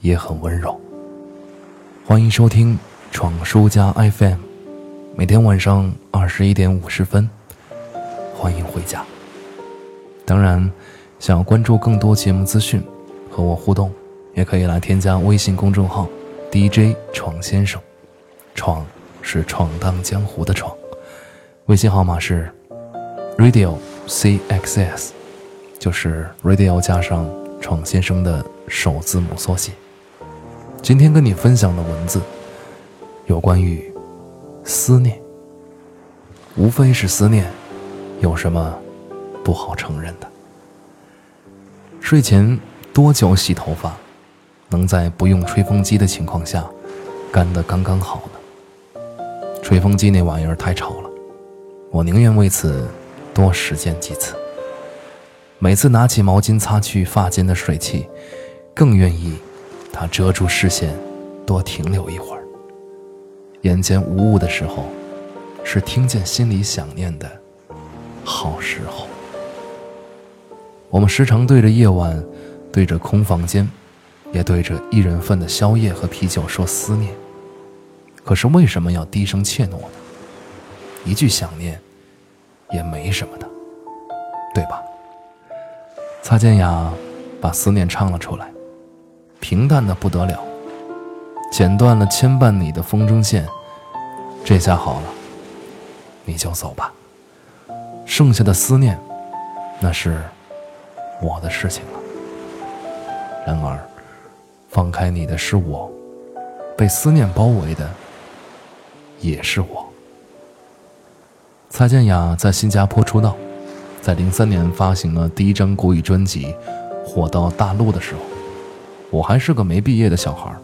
也很温柔。欢迎收听闯书家 FM，每天晚上二十一点五十分，欢迎回家。当然，想要关注更多节目资讯，和我互动，也可以来添加微信公众号 DJ 闯先生。闯是闯荡江湖的闯，微信号码是 Radio CXS，就是 Radio 加上。闯先生的首字母缩写。今天跟你分享的文字，有关于思念，无非是思念，有什么不好承认的？睡前多久洗头发，能在不用吹风机的情况下干得刚刚好呢？吹风机那玩意儿太吵了，我宁愿为此多实践几次。每次拿起毛巾擦去发间的水汽，更愿意他遮住视线，多停留一会儿。眼前无物的时候，是听见心里想念的好时候。我们时常对着夜晚，对着空房间，也对着一人份的宵夜和啤酒说思念。可是为什么要低声怯懦呢？一句想念，也没什么的，对吧？擦肩雅把思念唱了出来，平淡的不得了，剪断了牵绊你的风筝线。这下好了，你就走吧。剩下的思念，那是我的事情了。然而，放开你的是我，被思念包围的也是我。蔡健雅在新加坡出道。在零三年发行了第一张国语专辑，火到大陆的时候，我还是个没毕业的小孩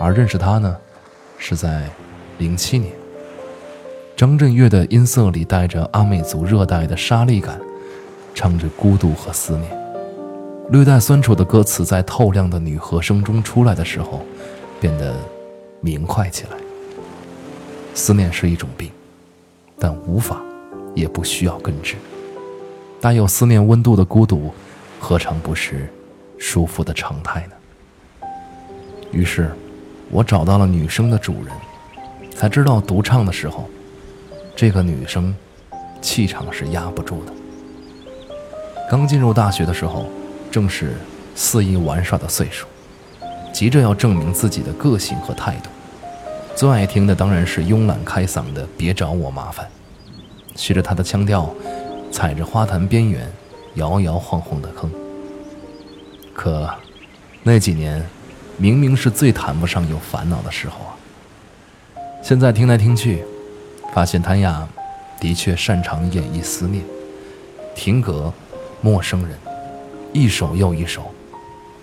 而认识他呢，是在零七年。张震岳的音色里带着阿美族热带的沙砾感，唱着孤独和思念，略带酸楚的歌词在透亮的女和声中出来的时候，变得明快起来。思念是一种病，但无法。也不需要根治，带有思念温度的孤独，何尝不是舒服的常态呢？于是，我找到了女生的主人，才知道独唱的时候，这个女生气场是压不住的。刚进入大学的时候，正是肆意玩耍的岁数，急着要证明自己的个性和态度，最爱听的当然是慵懒开嗓的“别找我麻烦”。学着他的腔调，踩着花坛边缘，摇摇晃晃的哼。可，那几年，明明是最谈不上有烦恼的时候啊。现在听来听去，发现谭雅的确擅长演绎思念，停格，陌生人，一首又一首，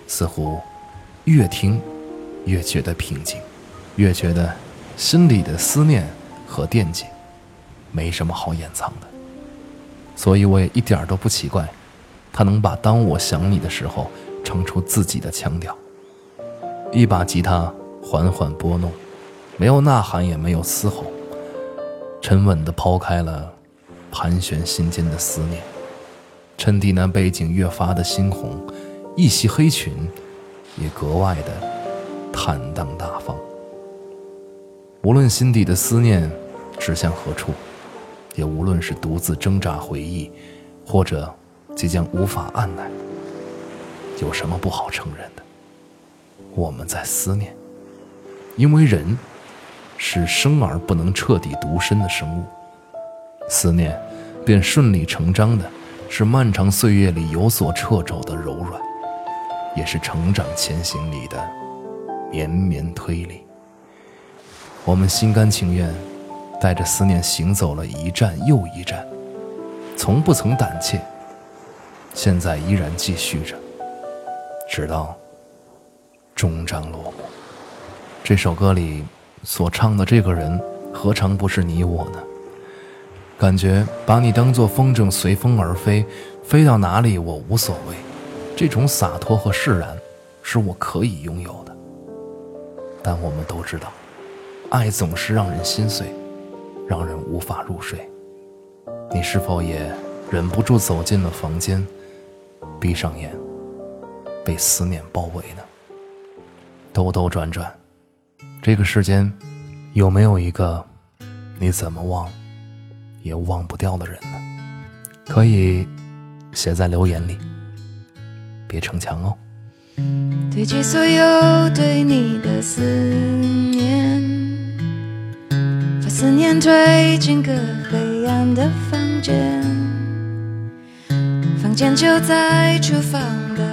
似乎越听越觉得平静，越觉得心里的思念和惦记。没什么好掩藏的，所以我也一点都不奇怪，他能把“当我想你的时候”唱出自己的腔调。一把吉他缓缓拨弄，没有呐喊，也没有嘶吼，沉稳地抛开了盘旋心间的思念。衬底那背景越发的猩红，一袭黑裙也格外的坦荡大方。无论心底的思念指向何处。也无论是独自挣扎回忆，或者即将无法按耐，有什么不好承认的？我们在思念，因为人是生而不能彻底独身的生物，思念便顺理成章的是漫长岁月里有所掣肘的柔软，也是成长前行里的绵绵推理。我们心甘情愿。带着思念行走了一站又一站，从不曾胆怯，现在依然继续着，直到终章落幕。这首歌里所唱的这个人，何尝不是你我呢？感觉把你当作风筝，随风而飞，飞到哪里我无所谓。这种洒脱和释然，是我可以拥有的。但我们都知道，爱总是让人心碎，让人无法入睡。你是否也忍不住走进了房间，闭上眼，被思念包围呢？兜兜转转，这个世间有没有一个你怎么忘也忘不掉的人呢？可以写在留言里，别逞强哦。堆积所有对你的思念，把思念推进个黑暗的房间，房间就在厨房的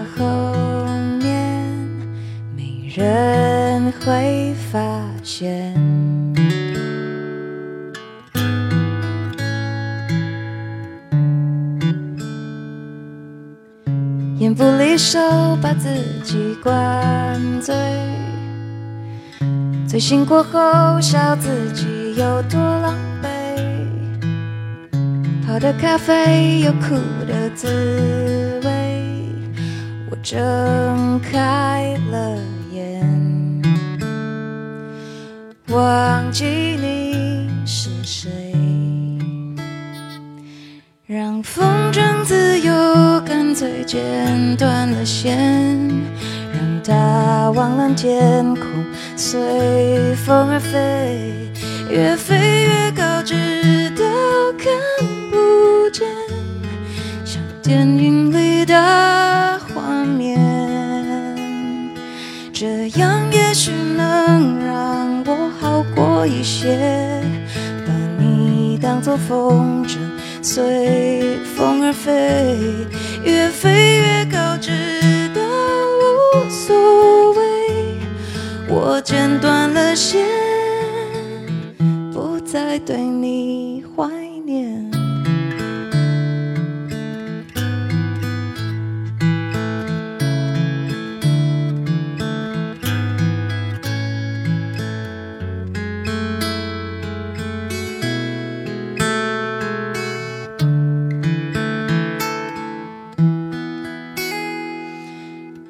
人会发现。眼不离手，把自己灌醉。醉醒过后，笑自己有多狼狈。泡的咖啡有苦的滋味。我睁开了忘记你是谁。让风筝自由，干脆剪断了线，让它望蓝天空，随风而飞，越飞越高，直到看一些，把你当作风筝。随风而飞，越飞越高，直到无所谓。我剪断了线，不再对你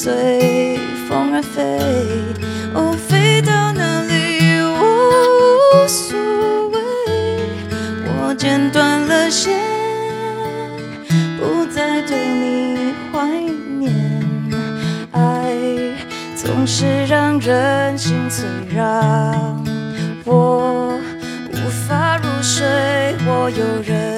随风而飞，哦，飞到哪里我无所谓。我剪断了线，不再对你怀念。爱总是让人心碎，让我无法入睡。我又忍